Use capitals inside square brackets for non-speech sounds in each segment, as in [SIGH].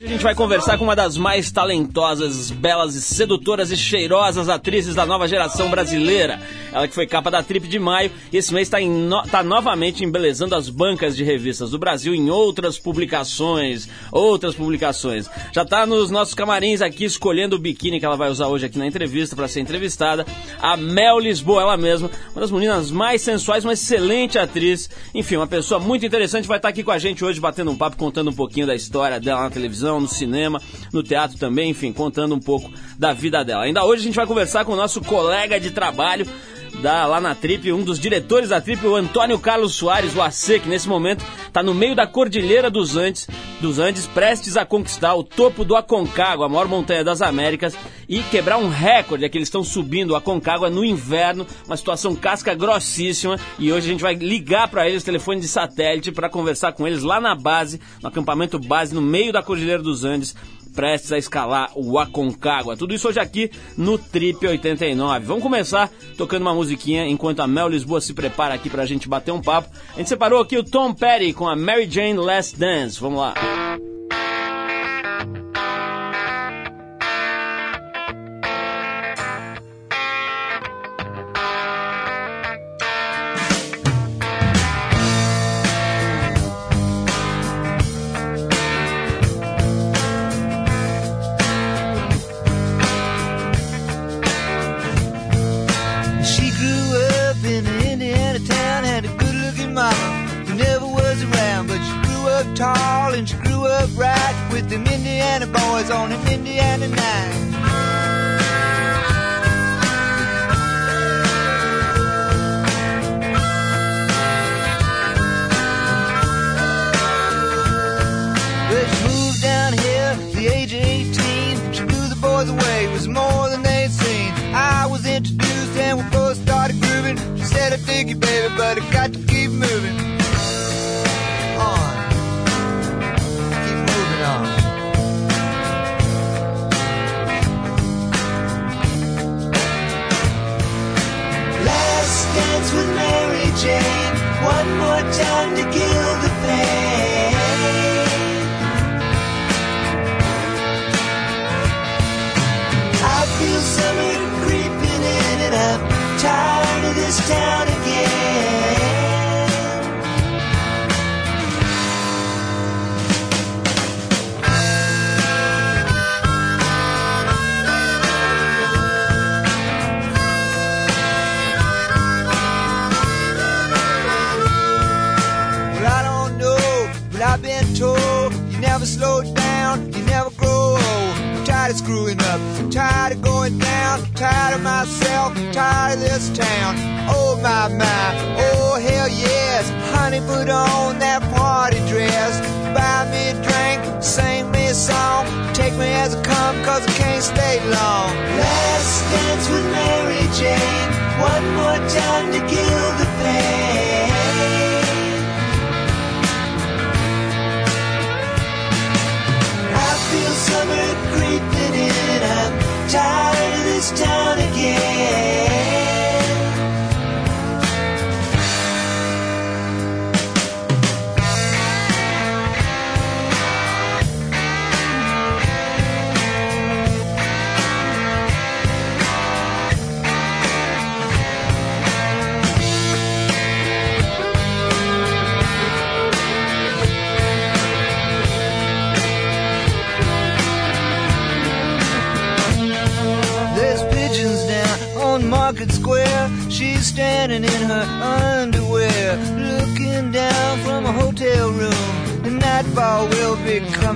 A gente vai conversar com uma das mais talentosas, belas e sedutoras e cheirosas atrizes da nova geração brasileira. Ela que foi capa da Trip de maio e esse mês está no, tá novamente embelezando as bancas de revistas do Brasil em outras publicações. Outras publicações. Já está nos nossos camarins aqui escolhendo o biquíni que ela vai usar hoje aqui na entrevista para ser entrevistada. A Mel Lisboa, ela mesma, uma das meninas mais sensuais, uma excelente atriz. Enfim, uma pessoa muito interessante, vai estar tá aqui com a gente hoje batendo um papo, contando um pouquinho da história dela na televisão no cinema, no teatro também, enfim, contando um pouco da vida dela. Ainda hoje a gente vai conversar com o nosso colega de trabalho, lá na Trip, um dos diretores da Trip, o Antônio Carlos Soares, o AC, que nesse momento está no meio da Cordilheira dos Andes, dos Andes, prestes a conquistar o topo do Aconcagua, a maior montanha das Américas, e quebrar um recorde, é que eles estão subindo o Aconcagua no inverno, uma situação casca grossíssima, e hoje a gente vai ligar para eles telefone de satélite para conversar com eles lá na base, no acampamento base, no meio da Cordilheira dos Andes, prestes a escalar o Aconcagua. Tudo isso hoje aqui no Trip 89. Vamos começar tocando uma musiquinha enquanto a Mel Lisboa se prepara aqui pra gente bater um papo. A gente separou aqui o Tom Petty com a Mary Jane Last Dance. Vamos lá. call and she grew up right with them Indiana boys on an Indiana night.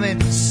it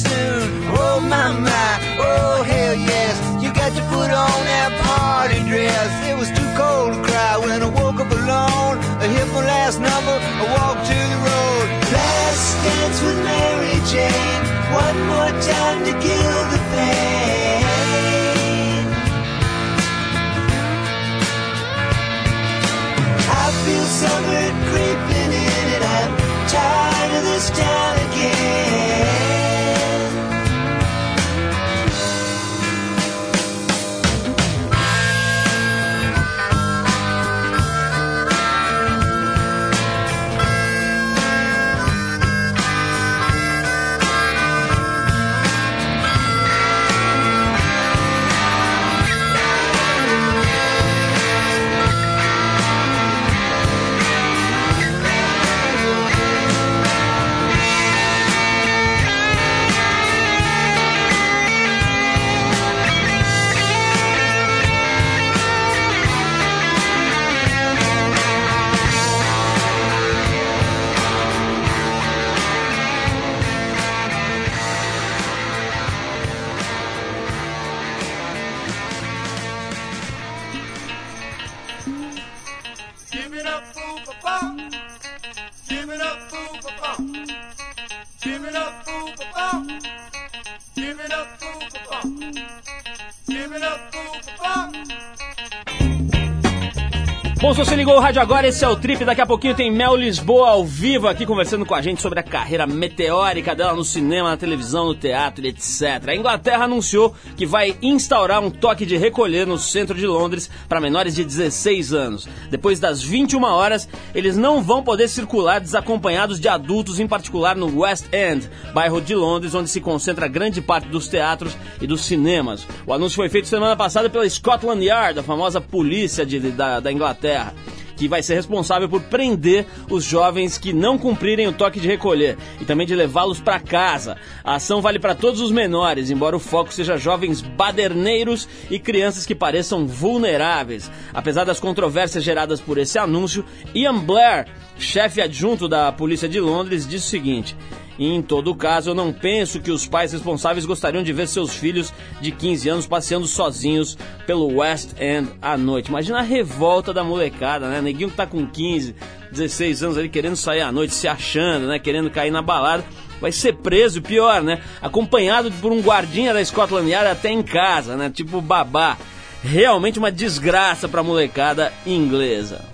se você ligou o rádio agora, esse é o Trip. Daqui a pouquinho tem Mel Lisboa ao vivo aqui conversando com a gente sobre a carreira meteórica dela no cinema, na televisão, no teatro etc. A Inglaterra anunciou que vai instaurar um toque de recolher no centro de Londres para menores de 16 anos. Depois das 21 horas, eles não vão poder circular desacompanhados de adultos, em particular no West End, bairro de Londres, onde se concentra grande parte dos teatros e dos cinemas. O anúncio foi feito semana passada pela Scotland Yard, a famosa polícia de, da, da Inglaterra que vai ser responsável por prender os jovens que não cumprirem o toque de recolher e também de levá-los para casa. A ação vale para todos os menores, embora o foco seja jovens baderneiros e crianças que pareçam vulneráveis. Apesar das controvérsias geradas por esse anúncio, Ian Blair, chefe adjunto da Polícia de Londres, disse o seguinte: e em todo caso, eu não penso que os pais responsáveis gostariam de ver seus filhos de 15 anos passeando sozinhos pelo West End à noite. Imagina a revolta da molecada, né? Neguinho que tá com 15, 16 anos ali querendo sair à noite, se achando, né? Querendo cair na balada. Vai ser preso, pior, né? Acompanhado por um guardinha da Scotland Yard até em casa, né? Tipo babá. Realmente uma desgraça pra molecada inglesa.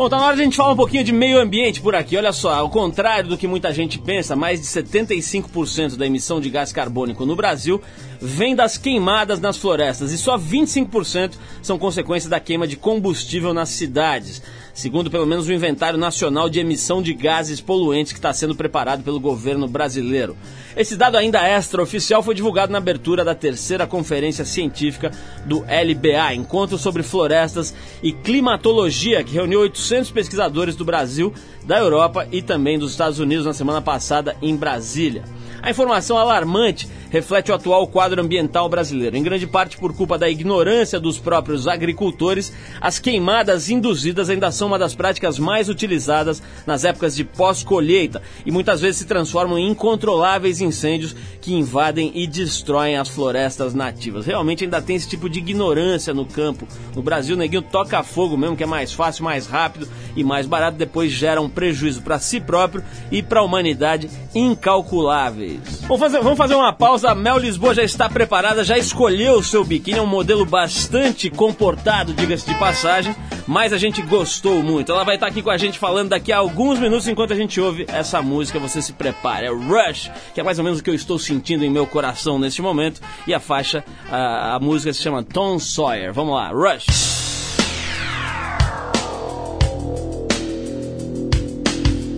Bom, tá na hora de a gente falar um pouquinho de meio ambiente por aqui. Olha só, ao contrário do que muita gente pensa, mais de 75% da emissão de gás carbônico no Brasil vem das queimadas nas florestas e só 25% são consequência da queima de combustível nas cidades segundo pelo menos o Inventário Nacional de Emissão de Gases Poluentes que está sendo preparado pelo governo brasileiro. Esse dado ainda extraoficial foi divulgado na abertura da terceira conferência científica do LBA, Encontro sobre Florestas e Climatologia, que reuniu 800 pesquisadores do Brasil, da Europa e também dos Estados Unidos na semana passada em Brasília. A informação alarmante reflete o atual quadro ambiental brasileiro. Em grande parte por culpa da ignorância dos próprios agricultores, as queimadas induzidas ainda são uma das práticas mais utilizadas nas épocas de pós-colheita e muitas vezes se transformam em incontroláveis incêndios que invadem e destroem as florestas nativas. Realmente ainda tem esse tipo de ignorância no campo. No Brasil, neguinho toca fogo mesmo, que é mais fácil, mais rápido e mais barato, depois gera um prejuízo para si próprio e para a humanidade incalculáveis. Vamos fazer, vamos fazer uma pausa a Mel Lisboa já está preparada, já escolheu o seu biquíni, é um modelo bastante comportado, diga-se de passagem, mas a gente gostou muito. Ela vai estar aqui com a gente falando daqui a alguns minutos enquanto a gente ouve essa música. Você se prepara, é Rush, que é mais ou menos o que eu estou sentindo em meu coração neste momento, e a faixa, a, a música se chama Tom Sawyer. Vamos lá, Rush.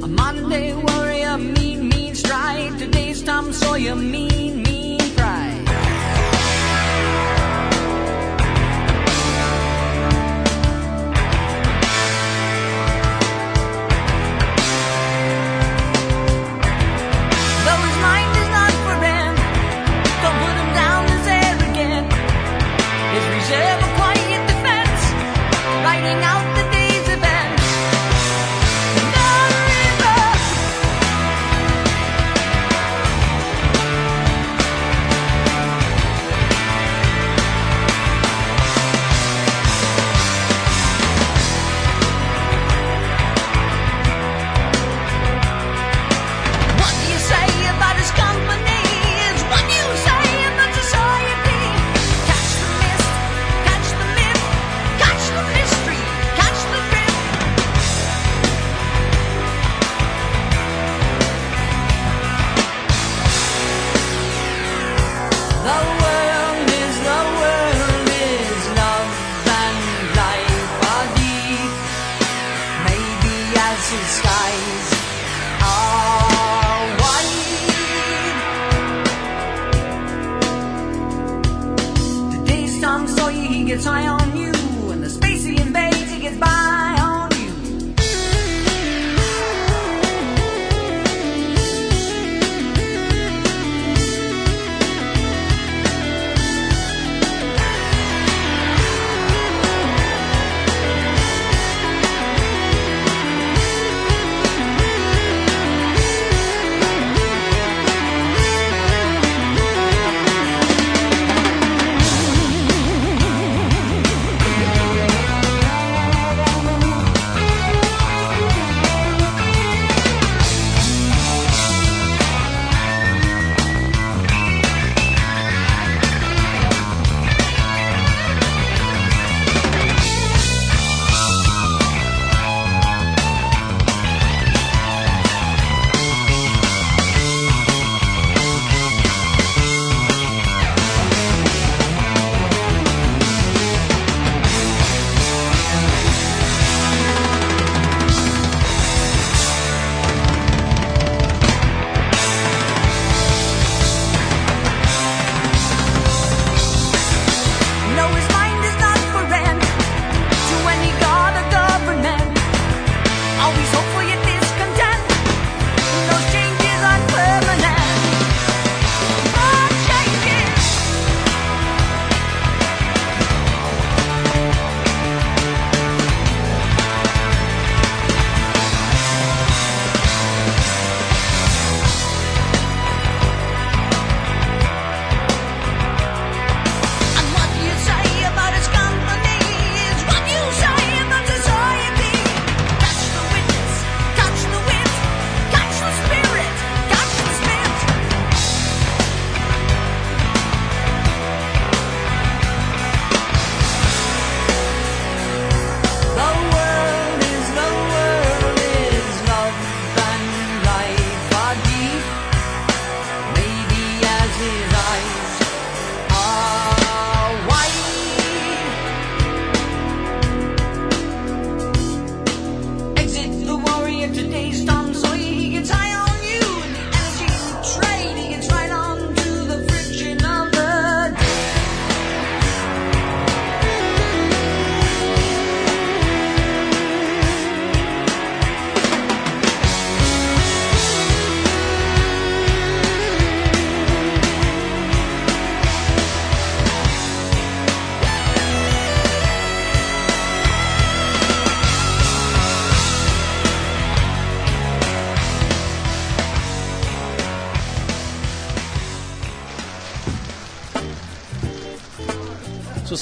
Monday warrior, mean, mean strike. Today's Tom Sawyer, mean, mean.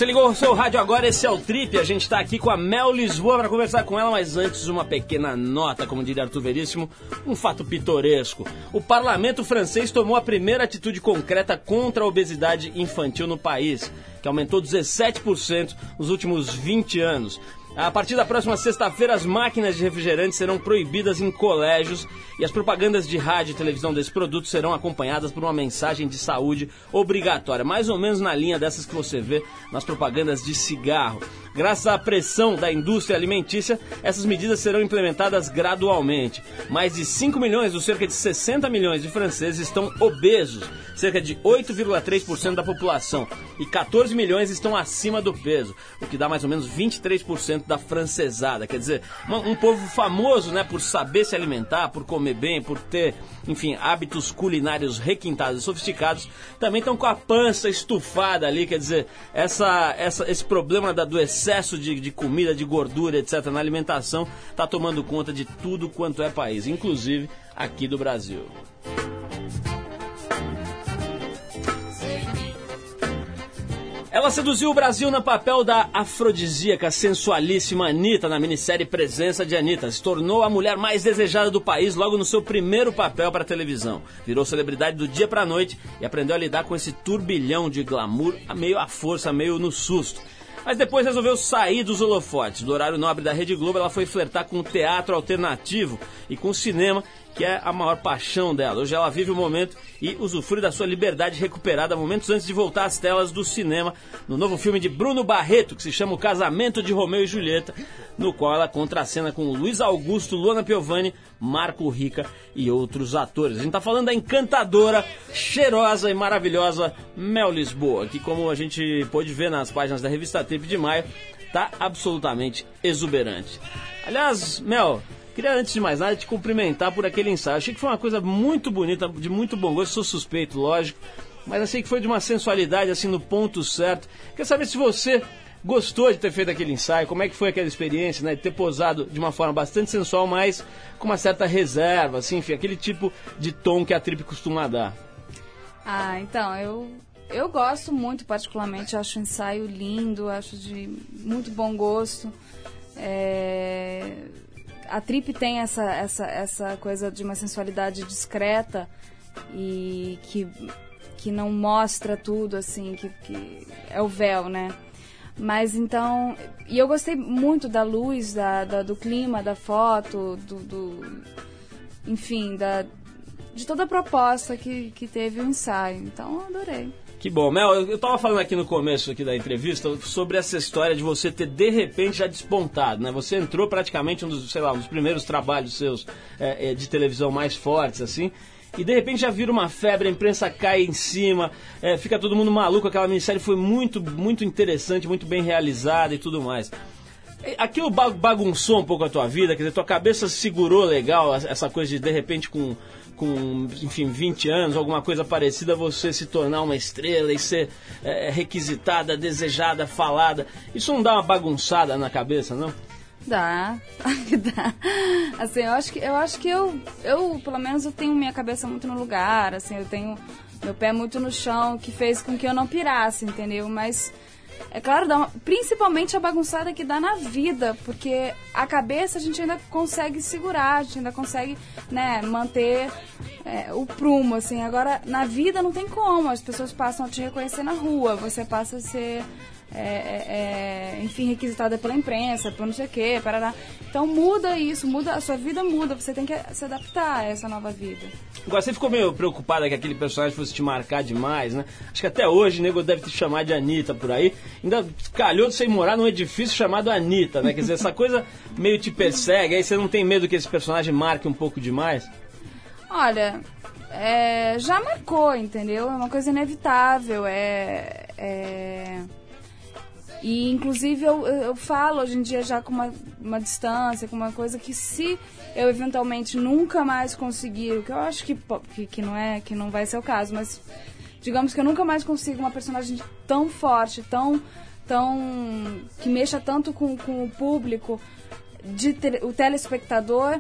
Você ligou o seu rádio agora, esse é o Trip. A gente está aqui com a Mel Lisboa para conversar com ela, mas antes uma pequena nota, como diria Arthur Veríssimo, um fato pitoresco. O parlamento francês tomou a primeira atitude concreta contra a obesidade infantil no país, que aumentou 17% nos últimos 20 anos. A partir da próxima sexta-feira, as máquinas de refrigerante serão proibidas em colégios e as propagandas de rádio e televisão desse produto serão acompanhadas por uma mensagem de saúde obrigatória, mais ou menos na linha dessas que você vê nas propagandas de cigarro. Graças à pressão da indústria alimentícia, essas medidas serão implementadas gradualmente. Mais de 5 milhões dos cerca de 60 milhões de franceses estão obesos, cerca de 8,3% da população, e 14 milhões estão acima do peso, o que dá mais ou menos 23% da francesada. Quer dizer, um, um povo famoso né, por saber se alimentar, por comer bem, por ter, enfim, hábitos culinários requintados e sofisticados, também estão com a pança estufada ali. Quer dizer, essa, essa, esse problema da, do excesso de, de comida, de gordura, etc., na alimentação, está tomando conta de tudo quanto é país, inclusive aqui do Brasil. Ela seduziu o Brasil no papel da afrodisíaca, sensualíssima Anitta na minissérie Presença de Anitta. Se tornou a mulher mais desejada do país logo no seu primeiro papel para televisão. Virou celebridade do dia para noite e aprendeu a lidar com esse turbilhão de glamour, meio à força, meio no susto. Mas depois resolveu sair dos holofotes. Do horário nobre da Rede Globo, ela foi flertar com o teatro alternativo e com o cinema que é a maior paixão dela. Hoje ela vive o momento e usufrui da sua liberdade recuperada momentos antes de voltar às telas do cinema no novo filme de Bruno Barreto, que se chama O Casamento de Romeu e Julieta, no qual ela contracena com Luiz Augusto, Luana Piovani, Marco Rica e outros atores. A gente está falando da encantadora, cheirosa e maravilhosa Mel Lisboa, que como a gente pôde ver nas páginas da revista Trip de Maio, está absolutamente exuberante. Aliás, Mel, Queria, antes de mais nada, te cumprimentar por aquele ensaio. Achei que foi uma coisa muito bonita, de muito bom gosto. Sou suspeito, lógico. Mas achei que foi de uma sensualidade, assim, no ponto certo. Quer saber se você gostou de ter feito aquele ensaio, como é que foi aquela experiência, né? De ter posado de uma forma bastante sensual, mas com uma certa reserva, assim, enfim, aquele tipo de tom que a trip costuma dar. Ah, então, eu, eu gosto muito, particularmente, acho o ensaio lindo, acho de muito bom gosto. É a trip tem essa, essa, essa coisa de uma sensualidade discreta e que, que não mostra tudo, assim, que, que é o véu, né? Mas então. E eu gostei muito da luz, da, da do clima, da foto, do. do enfim, da, de toda a proposta que, que teve o ensaio. Então eu adorei. Que bom. Mel, eu estava falando aqui no começo aqui da entrevista sobre essa história de você ter de repente já despontado, né? Você entrou praticamente um dos, sei lá, um dos primeiros trabalhos seus é, de televisão mais fortes, assim, e de repente já vira uma febre, a imprensa cai em cima, é, fica todo mundo maluco, aquela minissérie foi muito, muito interessante, muito bem realizada e tudo mais. Aquilo bagunçou um pouco a tua vida, quer dizer, tua cabeça segurou legal essa coisa de de repente com com, enfim, 20 anos, alguma coisa parecida, você se tornar uma estrela e ser é, requisitada, desejada, falada. Isso não dá uma bagunçada na cabeça, não? Dá, [LAUGHS] dá. Assim, eu acho que eu acho que eu, eu, pelo menos, eu tenho minha cabeça muito no lugar, assim, eu tenho meu pé muito no chão, que fez com que eu não pirasse, entendeu? Mas é claro, dá uma, principalmente a bagunçada que dá na vida, porque a cabeça a gente ainda consegue segurar, a gente ainda consegue né, manter é, o prumo, assim. Agora, na vida não tem como, as pessoas passam a te reconhecer na rua, você passa a ser é, é, é, enfim, requisitada pela imprensa, por não sei o quê, parará. Então muda isso, muda, a sua vida muda, você tem que se adaptar a essa nova vida. Agora, você ficou meio preocupada que aquele personagem fosse te marcar demais, né? Acho que até hoje o nego deve te chamar de Anitta por aí. Ainda calhou de você morar num edifício chamado Anitta, né? Quer dizer, essa coisa meio te persegue, aí você não tem medo que esse personagem marque um pouco demais? Olha, é, já marcou, entendeu? É uma coisa inevitável, é... é e inclusive eu, eu falo hoje em dia já com uma, uma distância, com uma coisa que se eu eventualmente nunca mais conseguir, o que eu acho que, que, que não é, que não vai ser o caso, mas digamos que eu nunca mais consigo uma personagem tão forte, tão, tão que mexa tanto com, com o público, de te, o telespectador,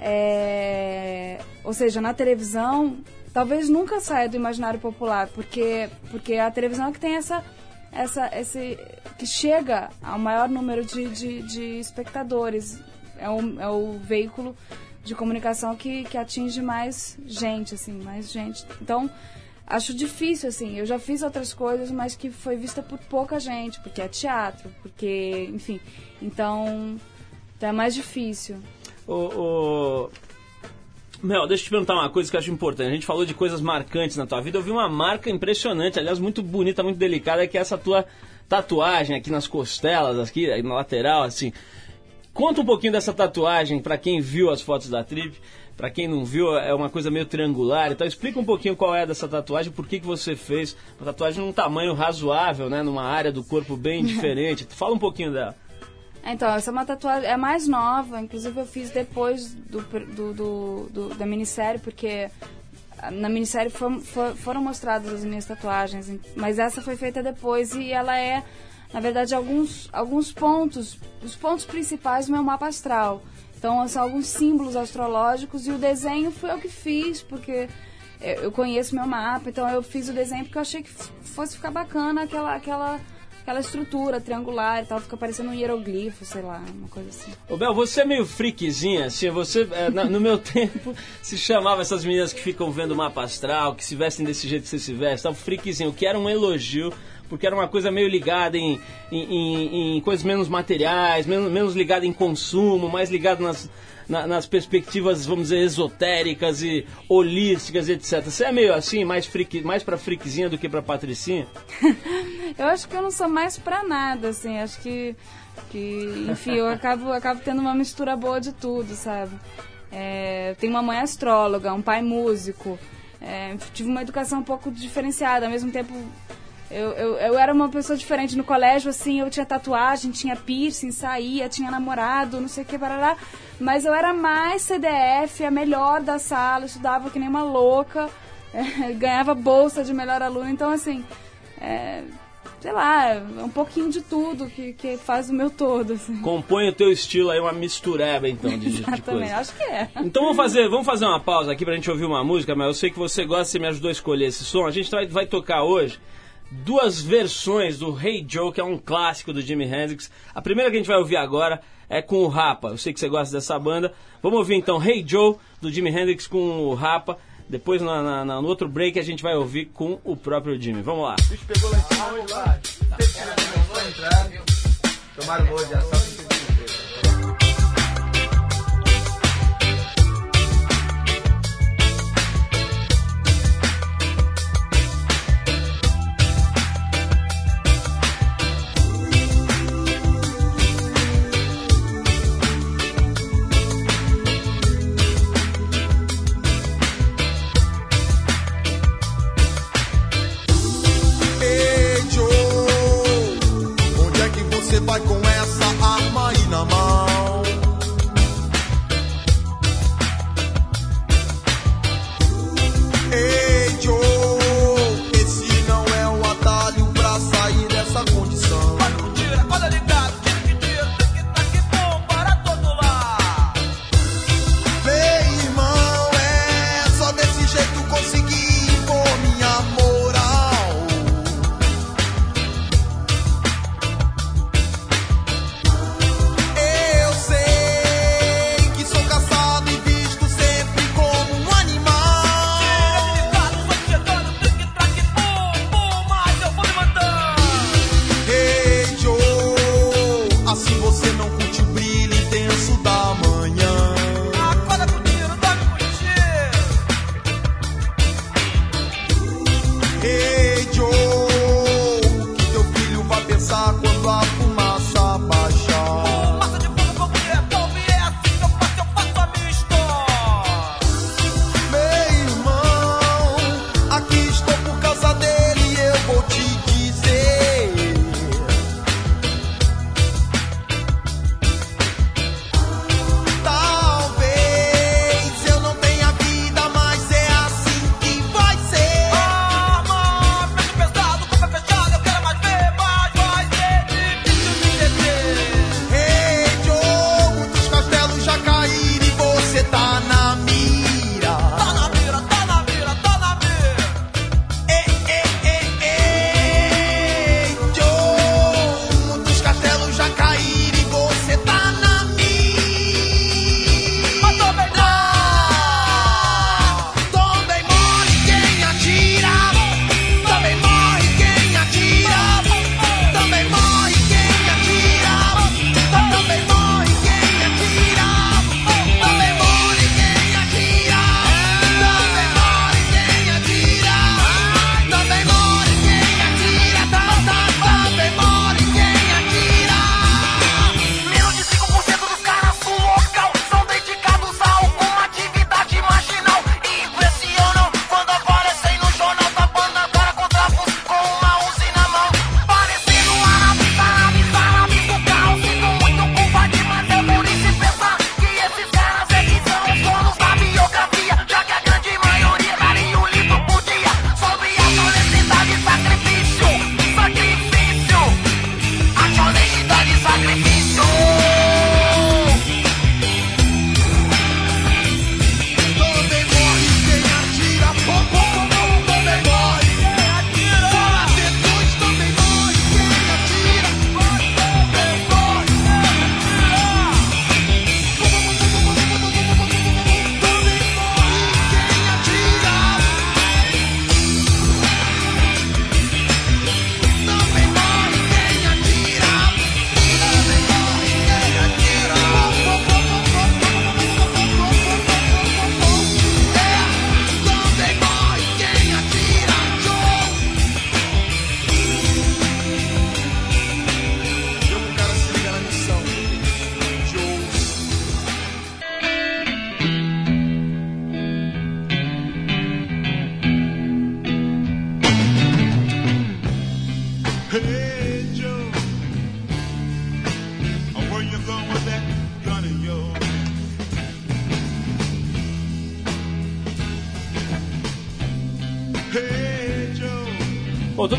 é, ou seja, na televisão, talvez nunca saia do imaginário popular, porque, porque a televisão é que tem essa essa, esse, que chega ao maior número de, de, de espectadores. É o, é o veículo de comunicação que, que atinge mais gente, assim, mais gente. Então, acho difícil, assim. Eu já fiz outras coisas, mas que foi vista por pouca gente, porque é teatro, porque, enfim. Então, então é mais difícil. O, o... Mel, deixa eu te perguntar uma coisa que eu acho importante. A gente falou de coisas marcantes na tua vida. Eu vi uma marca impressionante, aliás, muito bonita, muito delicada, que é essa tua tatuagem aqui nas costelas, aqui na lateral, assim. Conta um pouquinho dessa tatuagem para quem viu as fotos da trip. Para quem não viu, é uma coisa meio triangular. Então explica um pouquinho qual é dessa tatuagem, por que, que você fez uma tatuagem num tamanho razoável, né? Numa área do corpo bem [LAUGHS] diferente. Fala um pouquinho dela. Então, essa é uma tatuagem, é mais nova, inclusive eu fiz depois do, do, do, do da minissérie, porque na minissérie for, for, foram mostradas as minhas tatuagens, mas essa foi feita depois e ela é, na verdade, alguns, alguns pontos, os pontos principais do meu mapa astral. Então, são alguns símbolos astrológicos e o desenho foi eu que fiz, porque eu conheço meu mapa, então eu fiz o desenho porque eu achei que fosse ficar bacana aquela, aquela aquela estrutura triangular e tal, fica parecendo um hieroglifo, sei lá, uma coisa assim. Ô Bel, você é meio freakzinha, assim, você, é, na, no meu [LAUGHS] tempo, se chamava essas meninas que ficam vendo o mapa astral, que se vestem desse jeito que você se veste, tal, freakzinho, que era um elogio, porque era uma coisa meio ligada em, em, em, em coisas menos materiais, menos, menos ligada em consumo, mais ligada nas, na, nas perspectivas, vamos dizer, esotéricas e holísticas, etc. Você é meio assim, mais, freak, mais pra freakzinha do que pra patricinha? [LAUGHS] eu acho que eu não sou mais pra nada, assim. Acho que, que enfim, eu acabo, acabo tendo uma mistura boa de tudo, sabe? É, tenho uma mãe astróloga, um pai músico. É, tive uma educação um pouco diferenciada, ao mesmo tempo eu, eu, eu, era uma pessoa diferente no colégio, assim, eu tinha tatuagem, tinha piercing, saía, tinha namorado, não sei o que, parará. Mas eu era mais CDF, a melhor da sala, estudava que nem uma louca, é, [LAUGHS] ganhava bolsa de melhor aluno. Então, assim, é, sei lá, é um pouquinho de tudo que, que faz o meu todo. Assim. Compõe o teu estilo aí, uma mistureba, então, de, [LAUGHS] Exatamente, de coisa. acho que é. Então vamos fazer, vamos fazer uma pausa aqui pra gente ouvir uma música, mas eu sei que você gosta, você me ajudou a escolher esse som. A gente vai, vai tocar hoje duas versões do Hey Joe, que é um clássico do Jimi Hendrix. A primeira que a gente vai ouvir agora é com o Rapa. Eu sei que você gosta dessa banda. Vamos ouvir então Hey Joe do Jimi Hendrix com o Rapa. Depois, na, na, na, no outro break, a gente vai ouvir com o próprio Jimmy. Vamos lá. O bicho pegou lá em cima hoje lá. Tomaram o de assalto.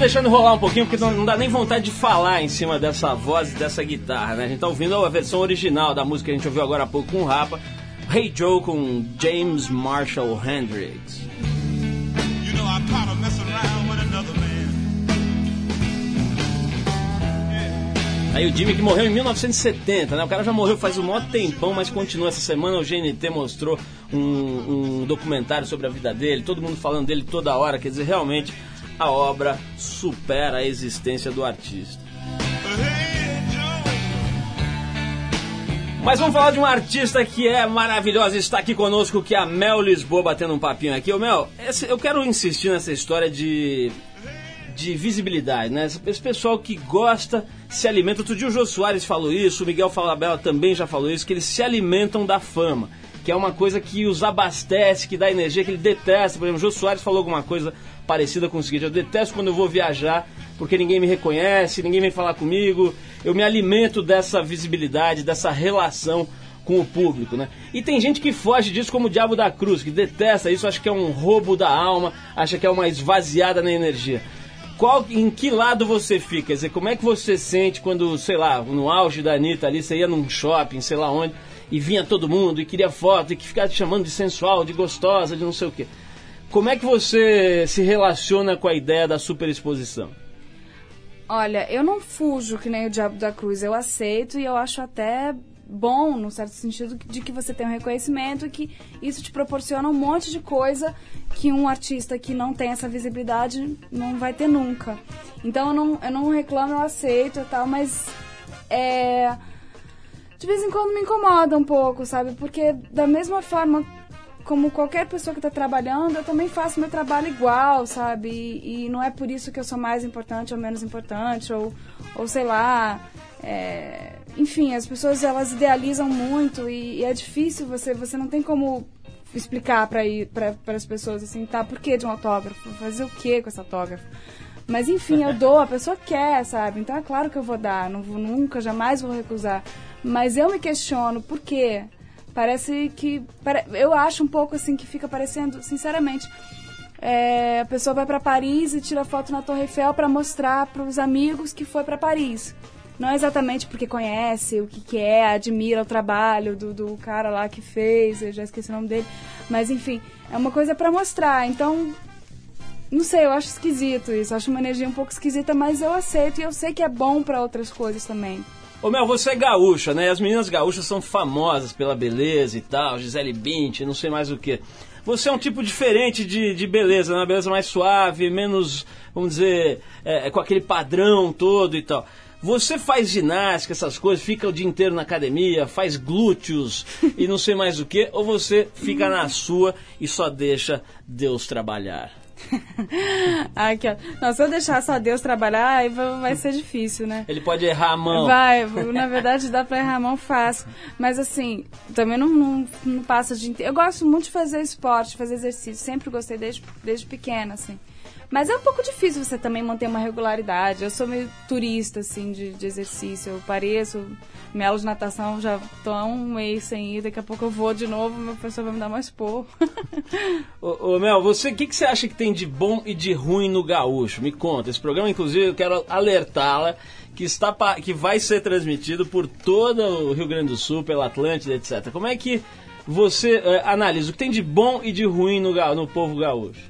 Deixando rolar um pouquinho porque não, não dá nem vontade de falar em cima dessa voz e dessa guitarra, né? A gente tá ouvindo a versão original da música que a gente ouviu agora há pouco com o Rapa. Hey Joe com James Marshall Hendrix. You know messing around with another. Aí o Jimmy que morreu em 1970, né? O cara já morreu faz um maior tempão, mas continua. Essa semana o GNT mostrou um, um documentário sobre a vida dele, todo mundo falando dele toda hora. Quer dizer, realmente a obra supera a existência do artista. Mas vamos falar de uma artista que é maravilhosa, está aqui conosco, que é a Mel Lisboa, batendo um papinho aqui. Ô Mel, eu quero insistir nessa história de, de visibilidade, né? Esse pessoal que gosta, se alimenta. Outro dia o Jô Soares falou isso, o Miguel Falabella também já falou isso, que eles se alimentam da fama. Que é uma coisa que os abastece, que dá energia, que ele detesta. Por exemplo, o Jô Soares falou alguma coisa parecida com o seguinte: eu detesto quando eu vou viajar porque ninguém me reconhece, ninguém vem falar comigo. Eu me alimento dessa visibilidade, dessa relação com o público, né? E tem gente que foge disso como o diabo da cruz, que detesta isso, acha que é um roubo da alma, acha que é uma esvaziada na energia. Qual, em que lado você fica? Quer dizer, como é que você sente quando, sei lá, no auge da Anitta ali, você ia num shopping, sei lá onde, e vinha todo mundo e queria foto e que ficava te chamando de sensual, de gostosa, de não sei o quê. Como é que você se relaciona com a ideia da superexposição? Olha, eu não fujo que nem o Diabo da Cruz, eu aceito e eu acho até bom, no certo sentido, de que você tem um reconhecimento e que isso te proporciona um monte de coisa que um artista que não tem essa visibilidade não vai ter nunca. Então eu não, eu não reclamo, eu aceito e tal, mas é. De vez em quando me incomoda um pouco, sabe? Porque da mesma forma como qualquer pessoa que está trabalhando, eu também faço meu trabalho igual, sabe? E, e não é por isso que eu sou mais importante ou menos importante, ou, ou sei lá. é, Enfim, as pessoas elas idealizam muito e, e é difícil você, você não tem como explicar para para as pessoas assim, tá? Por que de um autógrafo? Fazer o que com esse autógrafo? Mas enfim, eu [LAUGHS] dou, a pessoa quer, sabe? Então é claro que eu vou dar, não vou, nunca, jamais vou recusar. Mas eu me questiono por quê? Parece que. Eu acho um pouco assim que fica parecendo, sinceramente. é, a pessoa vai para Paris e tira foto na Torre Eiffel para mostrar para os amigos que foi para Paris. Não exatamente porque conhece o que, que é, admira o trabalho do, do cara lá que fez, eu já esqueci o nome dele. Mas enfim, é uma coisa para mostrar. Então, não sei, eu acho esquisito isso. Acho uma energia um pouco esquisita, mas eu aceito e eu sei que é bom para outras coisas também. Ô Mel, você é gaúcha, né? As meninas gaúchas são famosas pela beleza e tal, Gisele Bündchen, não sei mais o que. Você é um tipo diferente de, de beleza, né? Uma beleza mais suave, menos, vamos dizer, é, com aquele padrão todo e tal. Você faz ginástica, essas coisas, fica o dia inteiro na academia, faz glúteos [LAUGHS] e não sei mais o que, ou você fica na sua e só deixa Deus trabalhar? [LAUGHS] Ai, que... Não, se eu deixar só Deus trabalhar, aí vai ser difícil, né? Ele pode errar a mão. Vai, na verdade dá pra errar a mão fácil. Mas assim, também não, não, não passa inteiro. Eu gosto muito de fazer esporte, fazer exercício. Sempre gostei desde, desde pequena, assim. Mas é um pouco difícil você também manter uma regularidade. Eu sou meio turista, assim, de, de exercício. Eu pareço, minha aula de natação já tô há um mês sem ir. Daqui a pouco eu vou de novo, meu professor vai me dar mais porro. [LAUGHS] Ô, ô, Mel, você, o que, que você acha que tem de bom e de ruim no Gaúcho? Me conta. Esse programa, inclusive, eu quero alertá-la que, está que vai ser transmitido por todo o Rio Grande do Sul, pela Atlântida, etc. Como é que você eh, analisa o que tem de bom e de ruim no, no povo gaúcho?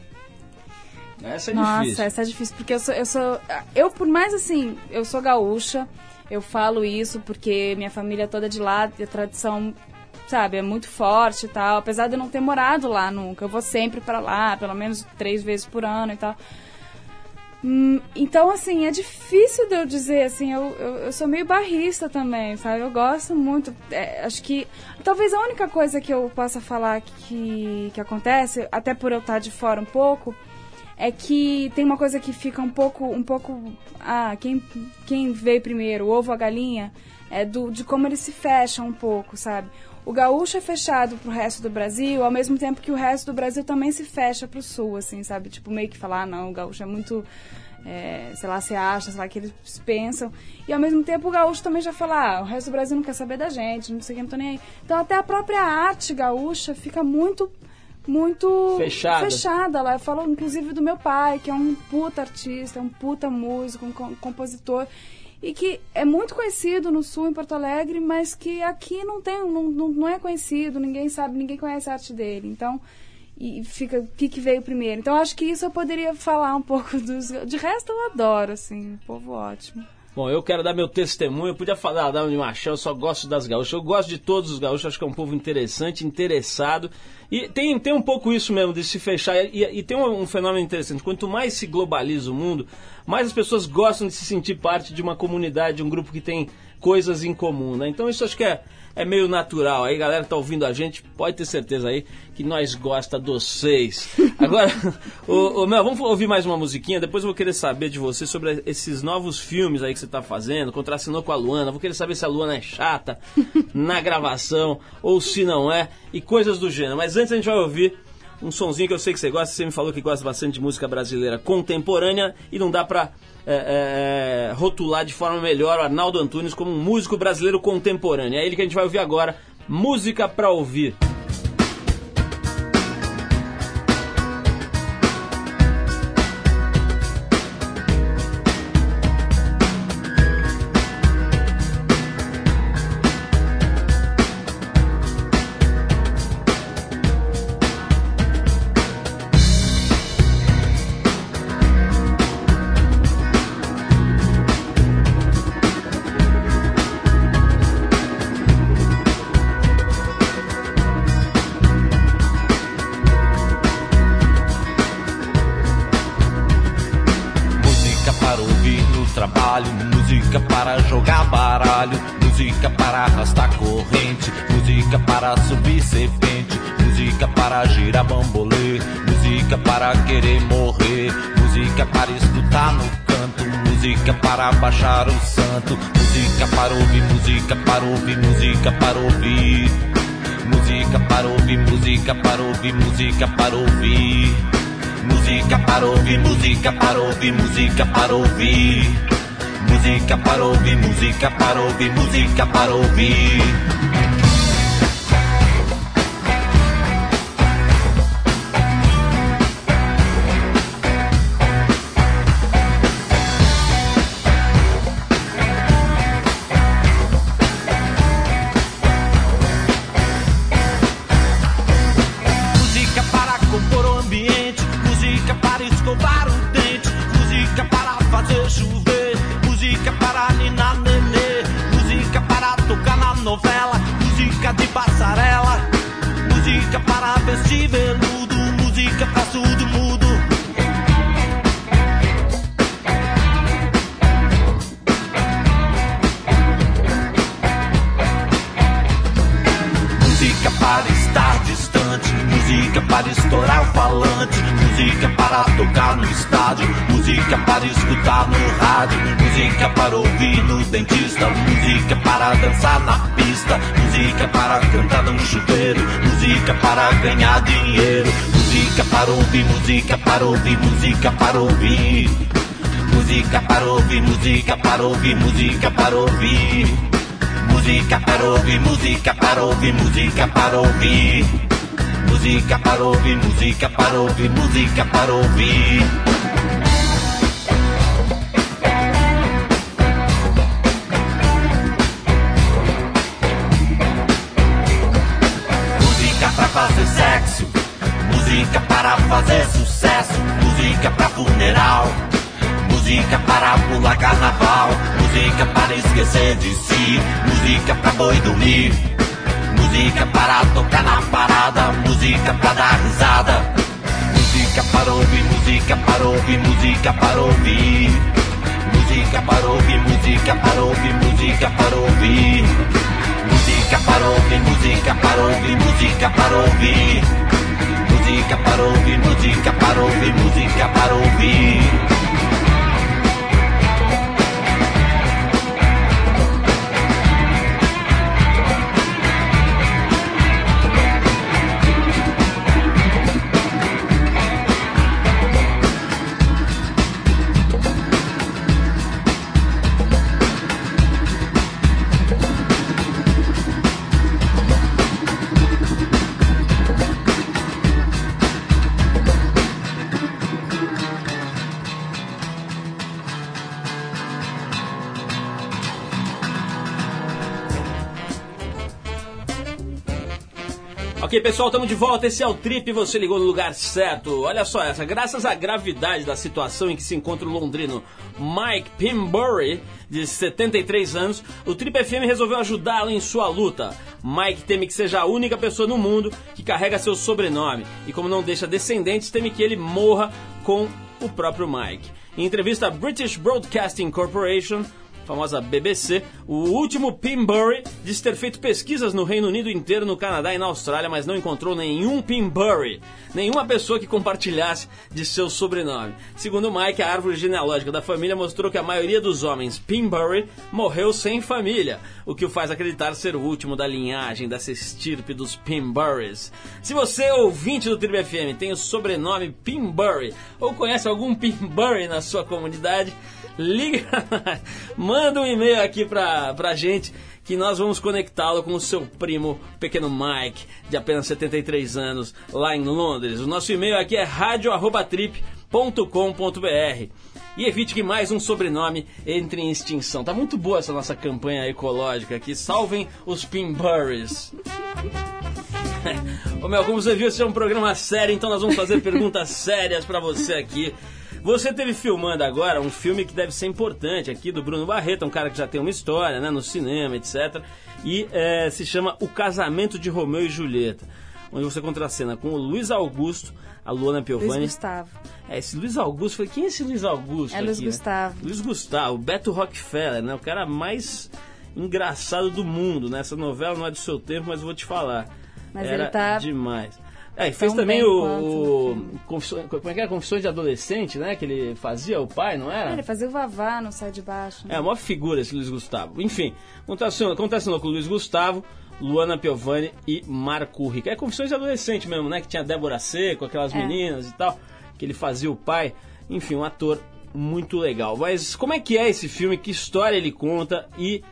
Essa é Nossa, difícil. essa é difícil, porque eu sou, eu sou. Eu, por mais assim, eu sou gaúcha, eu falo isso porque minha família é toda de lá, a tradição, sabe, é muito forte e tal. Apesar de eu não ter morado lá nunca, eu vou sempre pra lá, pelo menos três vezes por ano e tal. Hum, então, assim, é difícil de eu dizer, assim, eu, eu, eu sou meio barrista também, sabe? Eu gosto muito. é, acho que. Talvez a única coisa que eu possa falar que, que acontece, até por eu estar de fora um pouco, é que tem uma coisa que fica um pouco. Um pouco ah, quem, quem veio primeiro, o ovo ou a galinha, é do, de como eles se fecham um pouco, sabe? O gaúcho é fechado pro resto do Brasil, ao mesmo tempo que o resto do Brasil também se fecha pro sul, assim, sabe? Tipo, meio que falar, ah, não, o gaúcho é muito. é, sei lá, se acha, sei lá, que eles pensam. E ao mesmo tempo o gaúcho também já fala, ah, o resto do Brasil não quer saber da gente, não sei o que, não tô nem aí. Então até a própria arte gaúcha fica muito muito Fechada. fechada. Ela falou, inclusive, do meu pai, que é um puta artista, um puta músico, um com- compositor. E que é muito conhecido no Sul, em Porto Alegre, mas que aqui não tem, não, não, não é conhecido, ninguém sabe, ninguém conhece a arte dele. Então, e fica o que, que veio primeiro. Então, acho que isso eu poderia falar um pouco dos. De resto, eu adoro, assim, o povo ótimo. Bom, eu quero dar meu testemunho. Eu podia falar da de Machão, eu só gosto das gaúchas. Eu gosto de todos os gaúchos, acho que é um povo interessante, interessado. E tem, tem um pouco isso mesmo, de se fechar. E, e tem um, um fenômeno interessante. Quanto mais se globaliza o mundo, mais as pessoas gostam de se sentir parte de uma comunidade, de um grupo que tem coisas em comum, né? Então isso acho que é, é meio natural. Aí, galera que tá ouvindo a gente, pode ter certeza aí que nós gosta dos seis. [LAUGHS] Agora, ô, ô, Mel, vamos ouvir mais uma musiquinha. Depois eu vou querer saber de você sobre esses novos filmes aí que você tá fazendo. Contracenou com a Luana. Vou querer saber se a Luana é chata [LAUGHS] na gravação ou se não é. E coisas do gênero. Mas antes a gente vai ouvir um sonzinho que eu sei que você gosta. Você me falou que gosta bastante de música brasileira contemporânea e não dá pra é, é, rotular de forma melhor o Arnaldo Antunes como um músico brasileiro contemporâneo. É ele que a gente vai ouvir agora. Música pra ouvir. Música para baixar o santo, música para ouvir, música para ouvir, música para ouvir. Música para ouvir, música para ouvir, música para ouvir. Música para ouvir, música para ouvir, música para ouvir. Música para ouvir, música para ouvir, música para ouvir. Tocar no estádio, música para escutar no rádio, música para ouvir no dentista, música para dançar na pista, música para cantar no chuveiro, música para ganhar dinheiro, música para ouvir, música para ouvir, música para ouvir. Música para ouvir, música para ouvir, música para ouvir. Música para ouvir, música para ouvir, música para ouvir. Música para ouvir, música para ouvir, música para ouvir. Música pra fazer sexo, música para fazer sucesso, música pra funeral. Música para pular carnaval, música para esquecer de si, música pra boi dormir. Música para tocar na parada, música pra dar risada. Música para ouvir, música para ouvir, música para ouvir. Música para ouvir, música para ouvir, música para ouvir. Música para ouvir, música para ouvir, música para ouvir. Música para ouvir, música para ouvir, música para ouvir. Ok, pessoal, estamos de volta. Esse é o Trip. Você ligou no lugar certo. Olha só essa. Graças à gravidade da situação em que se encontra o londrino Mike Pimbury, de 73 anos, o Trip FM resolveu ajudá-lo em sua luta. Mike teme que seja a única pessoa no mundo que carrega seu sobrenome. E como não deixa descendentes, teme que ele morra com o próprio Mike. Em entrevista à British Broadcasting Corporation, famosa BBC, o último Pimbury disse ter feito pesquisas no Reino Unido inteiro, no Canadá e na Austrália, mas não encontrou nenhum Pimbury, nenhuma pessoa que compartilhasse de seu sobrenome. Segundo Mike, a árvore genealógica da família mostrou que a maioria dos homens Pimbury morreu sem família, o que o faz acreditar ser o último da linhagem dessa estirpe dos Pimburys. Se você, ouvinte do Tribo FM, tem o sobrenome Pimbury ou conhece algum Pimbury na sua comunidade, liga, [LAUGHS] manda um e-mail aqui pra, pra gente que nós vamos conectá-lo com o seu primo, pequeno Mike, de apenas 73 anos, lá em Londres. O nosso e-mail aqui é radio@trip.com.br. E evite que mais um sobrenome entre em extinção. Tá muito boa essa nossa campanha ecológica aqui. Salvem os Pimburys. [LAUGHS] Ô Mel, como você viu, esse é um programa sério, então nós vamos fazer perguntas [LAUGHS] sérias pra você aqui. Você teve filmando agora um filme que deve ser importante aqui do Bruno Barreto, um cara que já tem uma história né, no cinema, etc. E é, se chama O Casamento de Romeu e Julieta, onde você contracena com o Luiz Augusto, a Luana Luiz Piovani. Gustavo. É, esse Luiz Augusto, falei, quem é esse Luiz Augusto? É Luiz aqui, né? Gustavo. Luiz Gustavo, Beto Rockefeller, né? O cara mais engraçado do mundo, né? Essa novela não é do seu tempo, mas eu vou te falar. Mas Era ele tá demais. É, e fez também o, quanto o no Confissões- como é que era? Confissões de Adolescente, né? Que ele fazia, o pai, não era? É, ele fazia o Vavá no Sai de Baixo. né? É, a maior figura esse Luiz Gustavo. Enfim, contracenou com o Luiz Gustavo, Luana Piovani e Marco Rica. É Confissões de Adolescente mesmo, né? Que tinha Débora Seco, aquelas É. meninas e tal, que ele fazia o pai. Enfim, um ator muito legal. Mas como é que é esse filme? Que história ele conta? E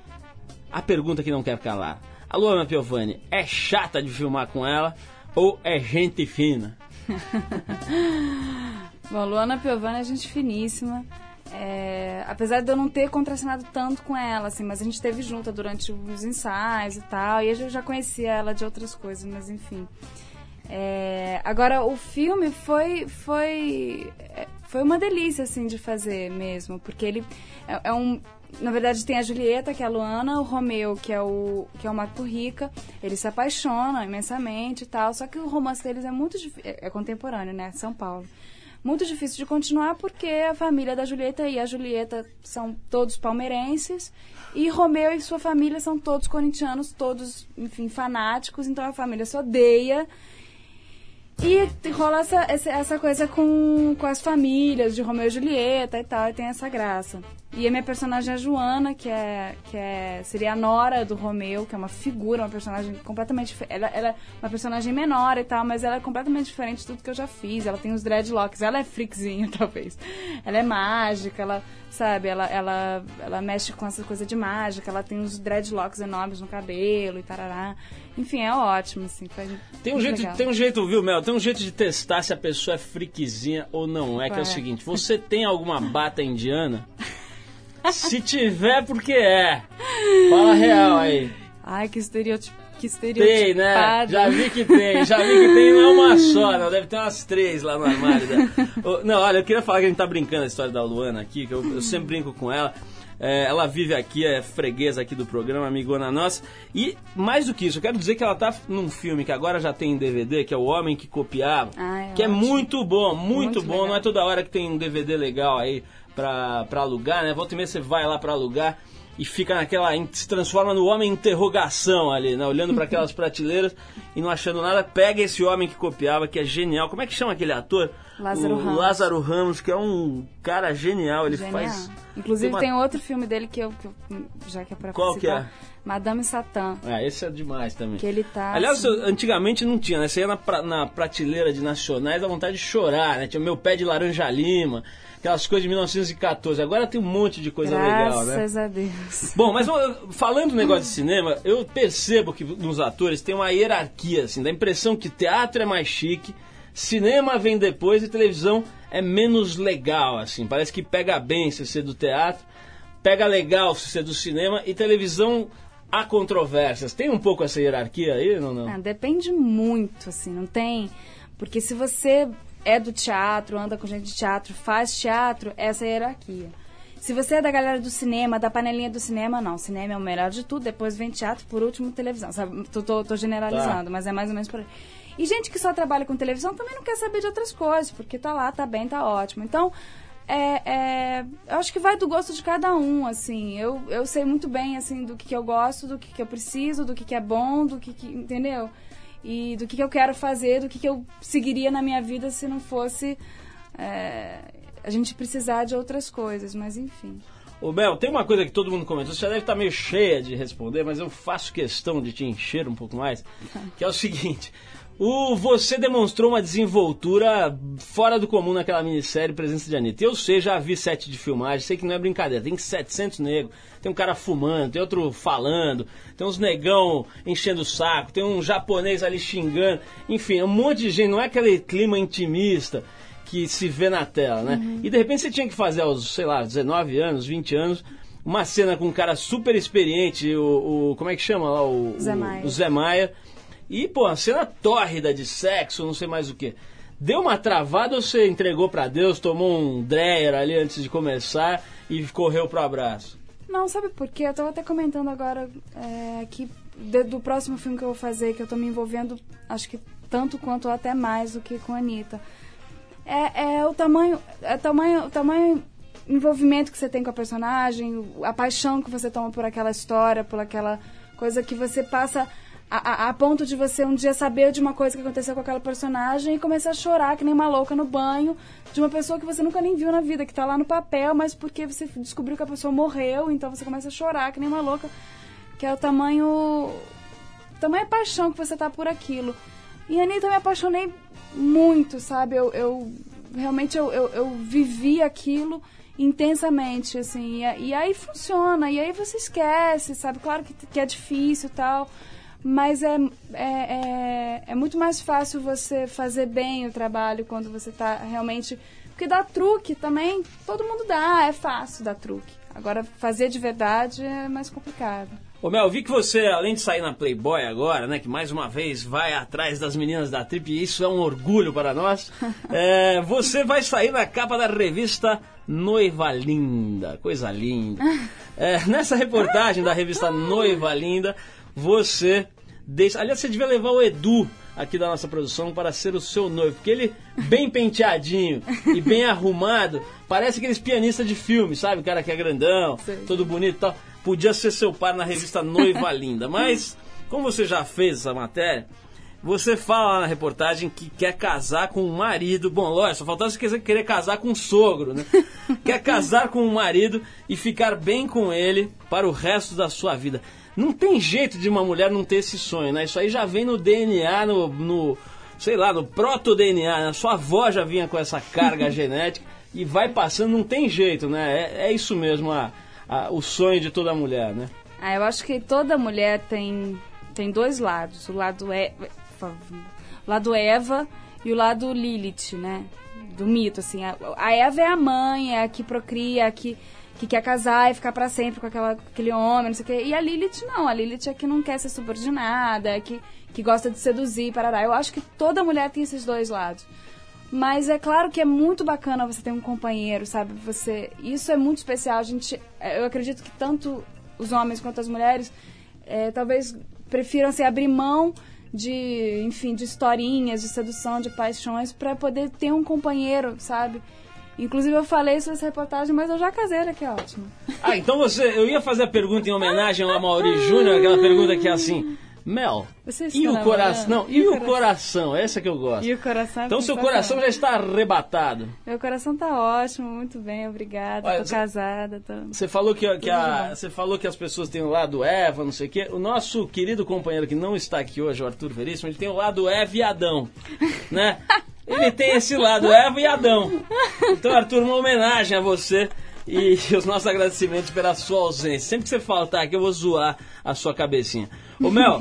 a pergunta que não quer calar. A Luana Piovani é chata de filmar com ela ou é gente fina? [LAUGHS] Bom, Luana Piovani é gente finíssima. É, apesar de eu não ter contracenado tanto com ela, assim, mas a gente esteve junta durante os ensaios e tal, e eu já conhecia ela de outras coisas, mas enfim. É, agora, o filme foi, foi, é, foi uma delícia, assim, de fazer mesmo, porque ele é, é um... Na verdade, tem a Julieta, que é a Luana, o Romeu, que é o, que é o Marco Rica. Eles se apaixonam imensamente e tal, só que o romance deles é muito é, é contemporâneo, né? São Paulo muito difícil de continuar porque a família da Julieta e a Julieta são todos palmeirenses e Romeu e sua família são todos corintianos, todos, enfim, fanáticos, então a família se odeia. E rola essa, essa, essa coisa com, com as famílias de Romeu e Julieta e tal, e tem essa graça. E a minha personagem é a Joana, que é, que é seria a nora do Romeu, que é uma figura, uma personagem completamente ela, ela é uma personagem menor e tal, mas ela é completamente diferente de tudo que eu já fiz. Ela tem os dreadlocks, ela é freakzinha, [LAUGHS] talvez. Ela é mágica, ela, sabe, ela, ela, ela mexe com essa coisa de mágica, ela tem os dreadlocks enormes no cabelo e tarará. Enfim, é ótimo, assim. Tem um, jeito, legal. tem um jeito, viu, Mel? Tem um jeito de testar se a pessoa é friquezinha ou não é, que é o seguinte: você tem alguma bata indiana? [LAUGHS] Se tiver, porque é. Fala real aí. Ai, que estereótipo. Que. Tem, né? Já vi que tem, já vi que tem, não é uma [LAUGHS] só, não. Deve ter umas três lá no armário. Né? Não, olha, eu queria falar que a gente tá brincando a história da Luana aqui, que eu, eu sempre brinco com ela. É, ela vive aqui, é freguesa aqui do programa, amigona nossa. E mais do que isso, eu quero dizer que ela tá num filme que agora já tem em DVD, que é O Homem que Copiava. Ah, é que é muito bom, muito, Muito bom. legal. Não é toda hora que tem um DVD legal aí pra, pra alugar, né? Volta e meia você vai lá pra alugar e fica naquela. se transforma no homem interrogação ali, né? Olhando pra aquelas [LAUGHS] prateleiras e não achando nada. Pega esse homem que copiava, que é genial. Como é que chama aquele ator? Lázaro o Ramos. Lázaro Ramos, que é um cara genial. Ele Genial. faz. Inclusive uma- tem outro filme dele que eu, que eu- já que é pra Qual que citar, é? Madame Satã, Ah, esse é demais também. que ele tá Aliás, assim, antigamente não tinha, né? Você ia na, pra- na prateleira de nacionais, dá vontade de chorar, né? Tinha meu pé de laranja lima, aquelas coisas de 1914. Agora tem um monte de coisa legal, né? graças a Deus. Bom, mas falando do negócio de cinema, eu percebo que nos atores tem uma hierarquia, assim, da impressão que teatro é mais chique, cinema vem depois e televisão é menos legal, assim. Parece que pega bem se ser do teatro, pega legal se ser do cinema e televisão há controvérsias. Tem um pouco essa hierarquia aí, não? não? Ah, depende muito, assim, não tem. Porque se você é do teatro, anda com gente de teatro, faz teatro, essa é a hierarquia. Se você é da galera do cinema, da panelinha do cinema, não. Cinema é o melhor de tudo, depois vem teatro, por último televisão. Sabe? Tô, tô- tô generalizando, Tá. mas é mais ou menos por aí. E gente que só trabalha com televisão também não quer saber de outras coisas, porque tá lá, tá bem, tá ótimo. Então, é, é, eu acho que vai do gosto de cada um, assim. Eu, eu sei muito bem, assim, do que, que eu gosto, do que, que eu preciso, do que, que é bom, do que, que entendeu? E do que, que eu quero fazer, do que, que eu seguiria na minha vida se não fosse é, a gente precisar de outras coisas, mas enfim. Ô Bel, tem uma coisa que todo mundo comentou, você já deve estar meio cheia de responder, mas eu faço questão de te encher um pouco mais, que é o seguinte. O, você demonstrou uma desenvoltura fora do comum naquela minissérie Presença de Anitta. Eu sei, já vi sete de filmagem, sei que não é brincadeira. Tem 700 negros, tem um cara fumando, tem outro falando, tem uns negão enchendo o saco, tem um japonês ali xingando. Enfim, um monte de gente, não é aquele clima intimista que se vê na tela, né? E de repente você tinha que fazer aos, sei lá, 19 anos, 20 anos, uma cena com um cara super experiente, o, o- como é que chama lá? O Zé Maia. o Zé Maia. E, pô, uma cena tórrida de sexo, não sei mais o que. Deu uma travada ou você entregou pra Deus, tomou um Dreyer ali antes de começar e correu pro abraço? Não, sabe por quê? Eu tava até comentando agora é, que de- do próximo filme que eu vou fazer, que eu tô me envolvendo, acho que tanto quanto ou até mais do que com a Anitta. É, é o tamanho, é tamanho, o tamanho envolvimento que você tem com a personagem, a paixão que você toma por aquela história, por aquela coisa que você passa a, a- ponto de você um dia saber de uma coisa que aconteceu com aquela personagem e começar a chorar que nem uma louca no banho de uma pessoa que você nunca nem viu na vida, que tá lá no papel, mas porque você descobriu que a pessoa morreu, então você começa a chorar que nem uma louca, que é o tamanho tamanho paixão que você tá por aquilo. E a Anitta eu me apaixonei muito, sabe? Eu, eu realmente eu, eu, eu vivi aquilo intensamente, assim. E, e aí funciona, e aí você esquece, sabe? Claro que, que é difícil e tal, mas é, é, é, é muito mais fácil você fazer bem o trabalho quando você tá realmente... Porque dar truque também, todo mundo dá, é fácil dar truque. Agora, fazer de verdade é mais complicado. Ô Mel, vi que você, além de sair na Playboy agora, né, que mais uma vez vai atrás das meninas da Trip, e isso é um orgulho para nós, [LAUGHS] é, você vai sair na capa da revista Noiva Linda, coisa linda. [LAUGHS] É, nessa reportagem da revista Noiva Linda, você deixa... Aliás, você devia levar o Edu aqui da nossa produção para ser o seu noivo, porque ele, bem [LAUGHS] penteadinho e bem arrumado, parece aqueles pianistas de filme, sabe? O cara que é grandão, Sei. todo bonito e tal. Podia ser seu par na revista Noiva Linda. [LAUGHS] Mas, como você já fez essa matéria, você fala lá na reportagem que quer casar com um marido. Bom, lógico, só faltava você querer- querer casar com um sogro, né? [LAUGHS] quer casar com um marido e ficar bem com ele para o resto da sua vida. Não tem jeito de uma mulher não ter esse sonho, né? Isso aí já vem no DNA, no, no sei lá, no proto-DNA. né? Sua avó já vinha com essa carga [LAUGHS] genética e vai passando, não tem jeito, né? É, é isso mesmo, a, a- o sonho de toda mulher, né? Ah, eu acho que toda mulher tem, tem dois lados. O lado, e, o lado Eva e o lado Lilith, né? Do mito, assim. A, a Eva é a mãe, é a que procria, é a que, que quer casar e ficar pra sempre com aquela, aquele homem, não sei o quê. E a Lilith não. A Lilith é que não quer ser subordinada, é que, que gosta de seduzir, parará. Eu acho que toda mulher tem esses dois lados. Mas é claro que é muito bacana você ter um companheiro, sabe? Você, isso é muito especial. A gente, eu acredito que tanto os homens quanto as mulheres é, talvez prefiram se abrir mão de, enfim, de historinhas, de sedução, de paixões para poder ter um companheiro, sabe? Inclusive eu falei sobre essa reportagem, mas eu já casei, olha que ótimo. Ah, então você. Eu ia fazer a pergunta em homenagem ao Mauri Júnior, aquela pergunta que é assim. Mel, e está o coração? namorando? Não, e, o coração? Essa que eu gosto. E o coração é Então seu coração já está arrebatado. Meu coração tá ótimo, muito bem, obrigada. Olha, tô você- casada, tô... Você falou que, que a, você falou que as pessoas têm o lado Eva, não sei o quê. O nosso querido companheiro que não está aqui hoje, o Arthur Veríssimo, ele tem o lado Eva e Adão, né? [LAUGHS] Ele tem esse lado Eva e Adão. Então, Arthur, uma homenagem a você e [LAUGHS] os nossos agradecimentos pela sua ausência. Sempre que você faltar aqui, eu vou zoar a sua cabecinha. Ô, Mel,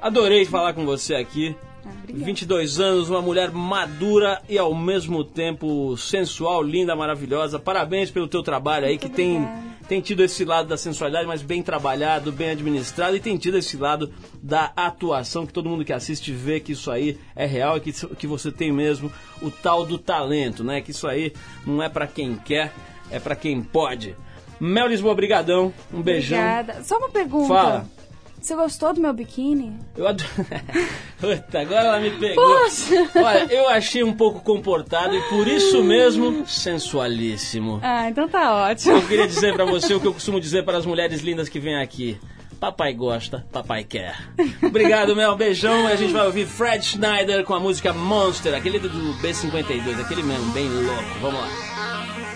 adorei falar com você aqui. Ah, obrigada. 22 anos, uma mulher madura e ao mesmo tempo sensual, linda, maravilhosa. Parabéns pelo teu trabalho aí, que tem obrigada. tem tido esse lado da sensualidade, mas bem trabalhado, bem administrado, e tem tido esse lado da atuação, que todo mundo que assiste vê que isso aí é real e que, que você tem mesmo o tal do talento, né? Que isso aí não é pra quem quer, é pra quem pode. Mel Lisboa, brigadão, um beijão. Obrigada. Só uma pergunta. Fala. Você gostou do meu biquíni? Eu adoro. [LAUGHS] Puta, agora ela me pegou. Poxa. Olha, eu achei um pouco comportado e por isso mesmo sensualíssimo. Ah, então tá ótimo. Eu queria dizer pra você o que eu costumo dizer para as mulheres lindas que vêm aqui. Papai gosta, papai quer. Obrigado, Mel. Beijão. E a gente vai ouvir Fred Schneider com a música Monster, aquele do B52, aquele mesmo, bem louco. Vamos lá.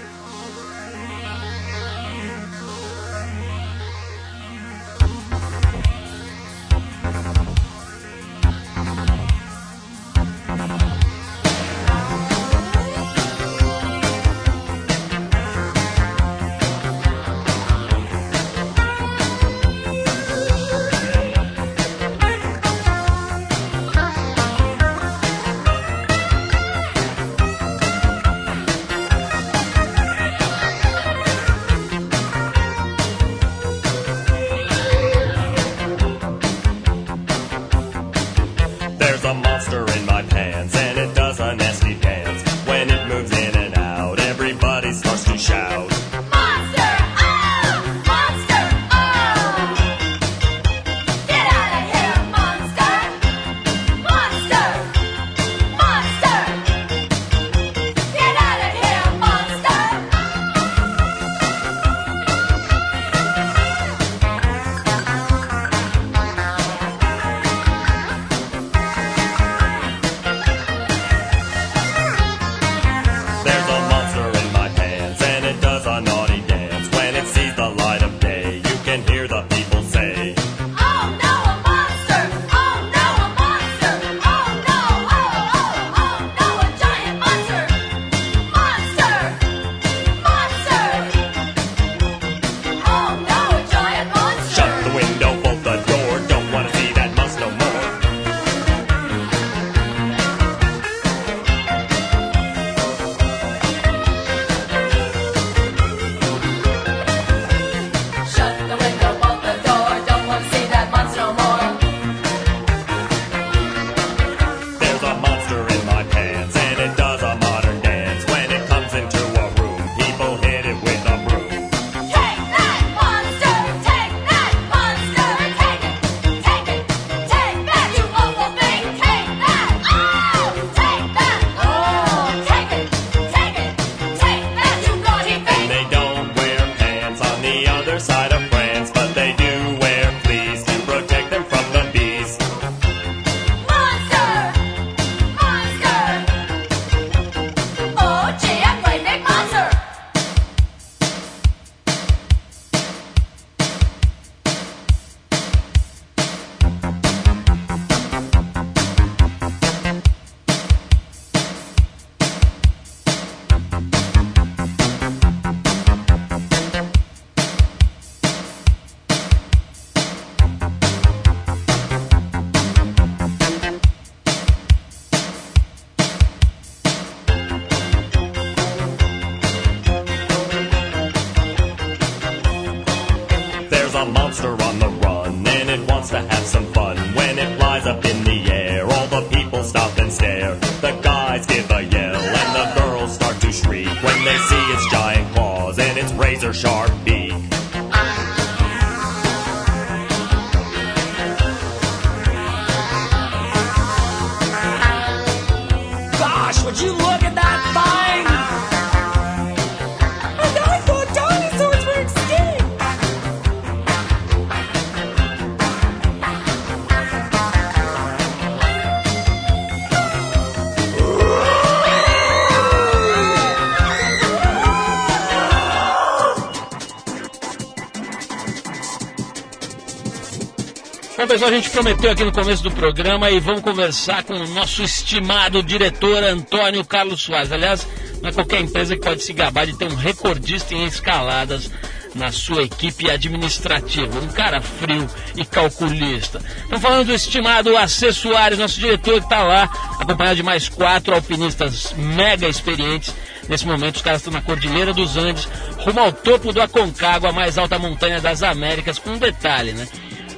Bom, pessoal, a gente prometeu aqui no começo do programa e vamos conversar com o nosso estimado diretor Antônio Carlos Soares. Aliás, não é qualquer empresa que pode se gabar de ter um recordista em escaladas na sua equipe administrativa. Um cara frio e calculista. Estamos falando do estimado AC Soares, nosso diretor que está lá, acompanhado de mais quatro alpinistas mega experientes Nesse momento, os caras estão na Cordilheira dos Andes, rumo ao topo do Aconcagua, a mais alta montanha das Américas, com um detalhe, né?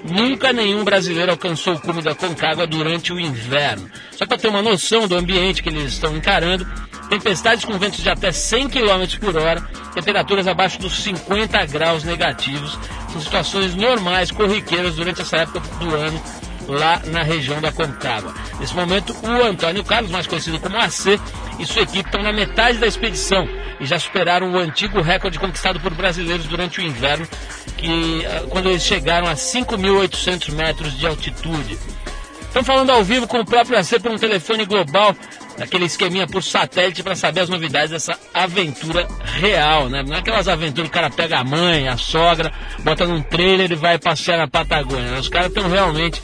Nunca nenhum brasileiro alcançou o cume da Concagua durante o inverno. Só para ter uma noção do ambiente que eles estão encarando, tempestades com ventos de até 100 km por hora, temperaturas abaixo dos 50 graus negativos, são situações normais, corriqueiras durante essa época do ano lá na região da Concagua. Nesse momento, o Antônio Carlos, mais conhecido como AC, e sua equipe estão na metade da expedição e já superaram o antigo recorde conquistado por brasileiros durante o inverno, que ah, quando eles chegaram a 5.800 metros de altitude. Estamos falando ao vivo com o próprio AC por um telefone global, aquele esqueminha por satélite para saber as novidades dessa aventura real, né? Não é aquelas aventuras que o cara pega a mãe, a sogra, bota num trailer e vai passear na Patagônia. né? Os caras estão realmente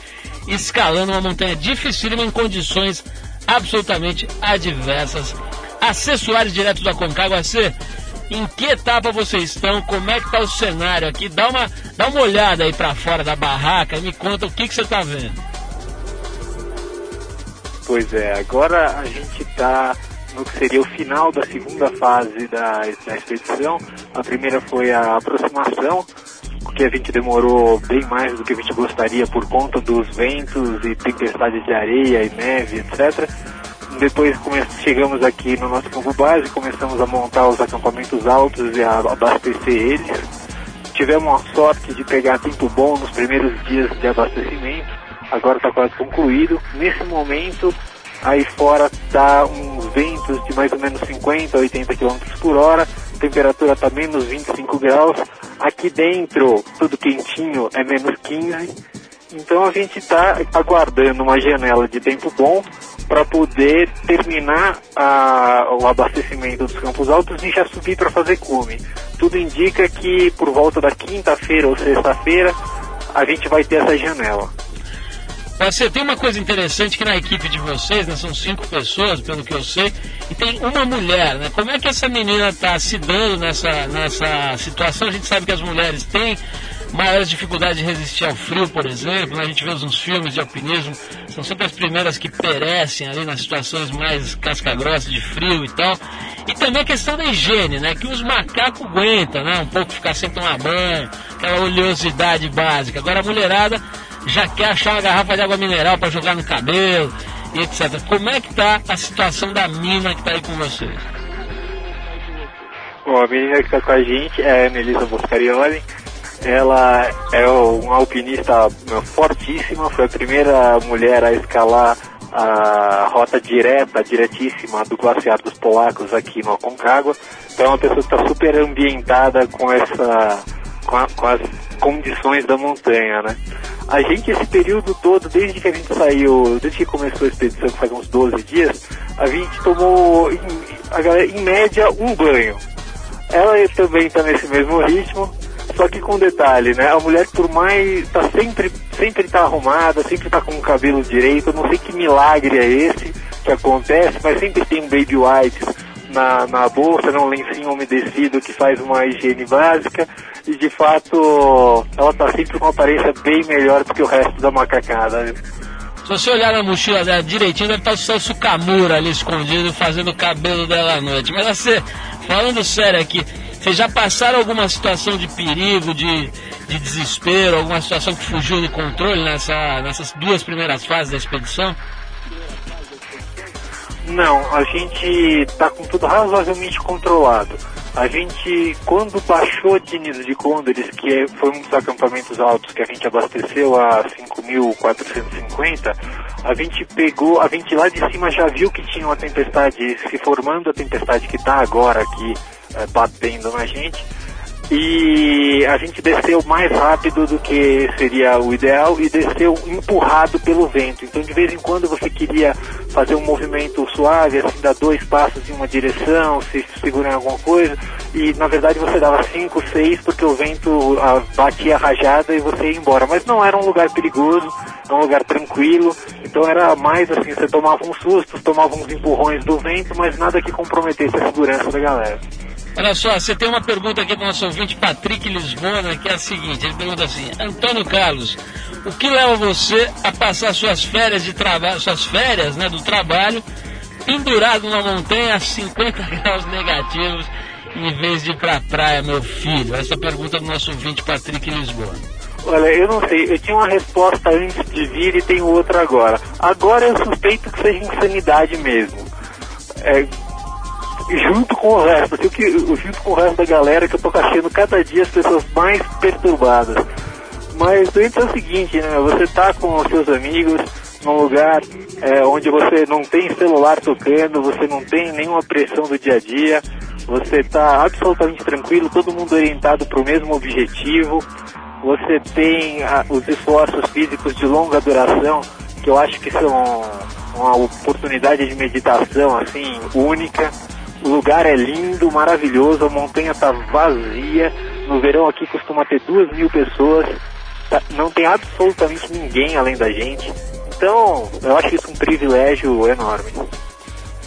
escalando uma montanha dificílima em condições absolutamente adversas. AC Soares, direto da Concagua, AC, em que etapa vocês estão? Como é que tá o cenário aqui? Dá uma, dá uma olhada aí para fora da barraca e me conta o que, que você tá vendo. Pois é, agora a gente está no que seria o final da segunda fase da, da expedição. A primeira foi a aproximação, porque a gente demorou bem mais do que a gente gostaria por conta dos ventos e tempestades de areia e neve, etc. Depois chegamos aqui no nosso campo base, começamos a montar os acampamentos altos e a abastecer eles. Tivemos a sorte de pegar tempo bom nos primeiros dias de abastecimento, agora está quase concluído. Nesse momento, aí fora tá uns ventos de mais ou menos 50 a 80 km por hora, temperatura está menos 25 graus. Aqui dentro, tudo quentinho, é menos 15. Então a gente está aguardando uma janela de tempo bom para poder terminar a- o abastecimento dos campos altos e já subir para fazer cume. Tudo indica que por volta da quinta-feira ou sexta-feira a gente vai ter essa janela. Você tem uma coisa interessante que na equipe de vocês, né, são cinco pessoas, pelo que eu sei, e tem uma mulher, né? Como é que essa menina está se dando nessa, nessa situação? A gente sabe que as mulheres têm maiores dificuldades de resistir ao frio, por exemplo, né? a gente vê nos filmes de alpinismo, são sempre as primeiras que perecem ali nas situações mais casca-grossa de frio e tal. E também a questão da higiene, né? Que os macacos aguentam, né? Um pouco ficar sem tomar banho, aquela oleosidade básica. Agora a mulherada já quer achar uma garrafa de água mineral para jogar no cabelo e etc. Como é que tá a situação da mina que tá aí com vocês? Bom, a menina que está com a gente é a Anelisa Boscarioli. Ela é uma alpinista fortíssima, foi a primeira mulher a escalar a rota direta, diretíssima do glaciar dos polacos aqui no Aconcagua. Então é uma pessoa que está super ambientada com essa com, a- com as condições da montanha, né? A gente esse período todo, desde que a gente saiu, desde que começou a expedição, que faz uns 12 dias, a gente tomou em, a galera, em média um banho. Ela também está nesse mesmo ritmo, só que com detalhe, né? A mulher por mais tá sempre sempre tá arrumada, sempre tá com o cabelo direito. Não sei que milagre é esse que acontece, mas sempre tem um baby white na, na bolsa, né? um lencinho umedecido que faz uma higiene básica. E de fato, ela tá sempre com uma aparência bem melhor do que o resto da macacada. né? Se você olhar na mochila dela direitinho, deve estar o Celso Camura ali escondido fazendo o cabelo dela à noite. Mas você, falando sério aqui, vocês já passaram alguma situação de perigo, de, de desespero, alguma situação que fugiu do controle nessa, nessas duas primeiras fases da expedição? Não, a gente tá com tudo razoavelmente controlado. A gente, quando baixou de Nido de Condores, que é- foi um dos acampamentos altos que a gente abasteceu a 5.450, a gente pegou, a gente lá de cima já viu que tinha uma tempestade se formando, a tempestade que está agora aqui eh, batendo na gente. E a gente desceu mais rápido do que seria o ideal e desceu empurrado pelo vento. Então, de vez em quando você queria fazer um movimento suave, assim, dar dois passos em uma direção, se segurar em alguma coisa, e na verdade você dava cinco, seis, porque o vento ah, batia a rajada e você ia embora. Mas não era um lugar perigoso, era um lugar tranquilo, então era mais assim, você tomava uns sustos, tomava uns empurrões do vento, mas nada que comprometesse a segurança da galera. Olha só, você tem uma pergunta aqui do nosso ouvinte Patrick Lisbona, que é a seguinte, ele pergunta assim, Antônio Carlos, o que leva você a passar suas férias de trabalho, suas férias né, do trabalho pendurado numa montanha a 50 [LAUGHS] graus negativos em vez de ir pra praia, meu filho? Essa pergunta do nosso ouvinte Patrick Lisboa. Olha, eu não sei, eu tinha uma resposta antes de vir e tenho outra agora. Agora eu suspeito que seja insanidade mesmo. É, junto com o resto, o que, junto com o resto da galera que eu tô achando cada dia as pessoas mais perturbadas. Mas antes é o seguinte, né? Você tá com os seus amigos num lugar é, onde você não tem celular tocando, você não tem nenhuma pressão do dia a dia, você tá absolutamente tranquilo, todo mundo orientado para o mesmo objetivo, você tem ah, os esforços físicos de longa duração, que eu acho que são uma oportunidade de meditação assim única. O lugar é lindo, maravilhoso, a montanha tá vazia. No verão aqui costuma ter duas mil pessoas. Tá- Não tem absolutamente ninguém além da gente. Então, eu acho isso um privilégio enorme.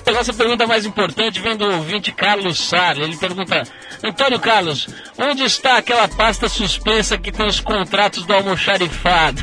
A nossa pergunta mais importante vem do ouvinte Carlos Sarli. Ele pergunta: Antônio Carlos, onde está aquela pasta suspensa que tem os contratos do almoxarifado?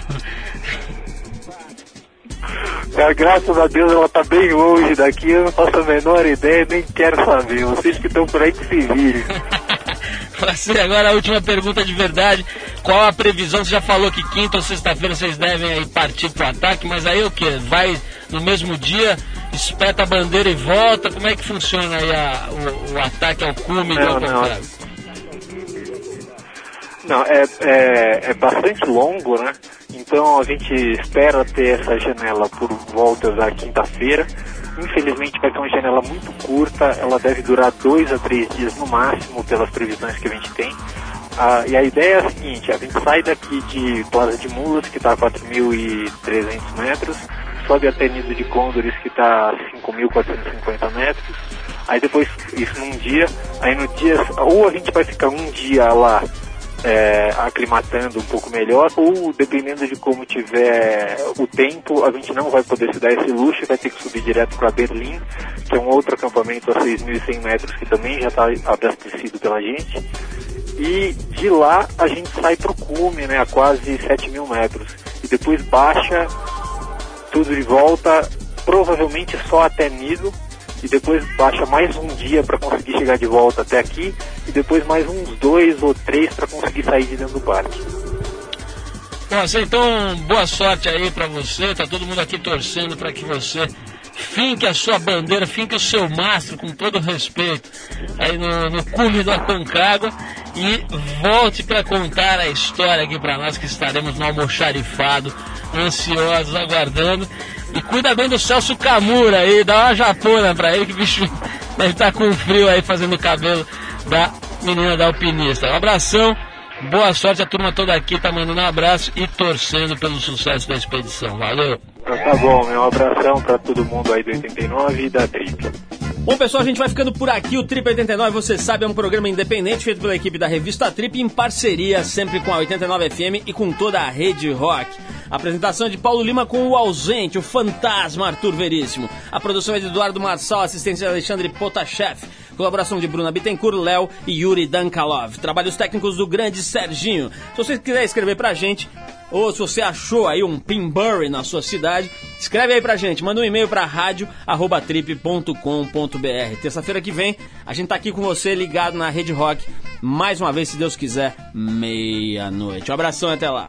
É, graças a Deus ela tá bem longe daqui, eu não faço a menor ideia, nem quero saber. Vocês que estão por aí que se virem. [LAUGHS] Ser agora a última pergunta de verdade. Qual a previsão? Você já falou que quinta ou sexta-feira vocês devem aí partir pro ataque, mas aí o que? Vai no mesmo dia, espeta a bandeira e volta? Como é que funciona aí a- o, o ataque ao cume do Não, não. Não, é, é, é bastante longo, né? Então a gente espera ter essa janela por volta da quinta-feira. Infelizmente vai ser uma janela muito curta, ela deve durar dois a três dias no máximo, pelas previsões que a gente tem. Ah, e a ideia é a seguinte, a gente sai daqui de Plaza de Mulas, que está a 4.300 metros, sobe até Nido de Condores, que está a 5.450 metros, aí depois, isso num dia, aí no dia, ou a gente vai ficar um dia lá é, aclimatando um pouco melhor, ou dependendo de como tiver o tempo, a gente não vai poder se dar esse luxo, vai ter que subir direto para Berlim, que é um outro acampamento a 6.100 metros que também já está abastecido pela gente. E de lá a gente sai para o cume, né, a quase 7 mil metros. E depois baixa tudo de volta, provavelmente só até Nido, e depois baixa mais um dia para conseguir chegar de volta até aqui, e depois mais uns dois ou três para conseguir sair de dentro do parque. Nossa, então boa sorte aí pra você. Tá todo mundo aqui torcendo pra que você finque a sua bandeira, finque o seu mastro com todo respeito aí no, no cume do Aconcagua e volte pra contar a história aqui pra nós que estaremos no almoxarifado, ansiosos, aguardando. E cuida bem do Celso Camura aí, dá uma japona pra ele que bicho deve estar com frio aí fazendo o cabelo da menina da alpinista. Um abração. Boa sorte, a turma toda aqui tá mandando um abraço e torcendo pelo sucesso da expedição. Valeu! Tá bom, meu abração para todo mundo aí do 89 e da Trip. Bom, pessoal, a gente vai ficando por aqui. O Trip 89, você sabe, é um programa independente feito pela equipe da revista Trip, em parceria sempre com a 89 FM e com toda a rede rock. A apresentação é de Paulo Lima com o ausente, o fantasma Arthur Veríssimo. A produção é de Eduardo Marçal, assistência de Alexandre Potashev. Colaboração de Bruna Bittencourt, Léo e Yuri Dankalov. Trabalhos técnicos do grande Serginho. Se você quiser escrever pra gente, ou se você achou aí um Pinbury na sua cidade, escreve aí pra gente, manda um e-mail pra rádio@trip.com.br. Terça-feira que vem, a gente tá aqui com você ligado na Rede Rock, mais uma vez, se Deus quiser, meia-noite. Um abração e até lá.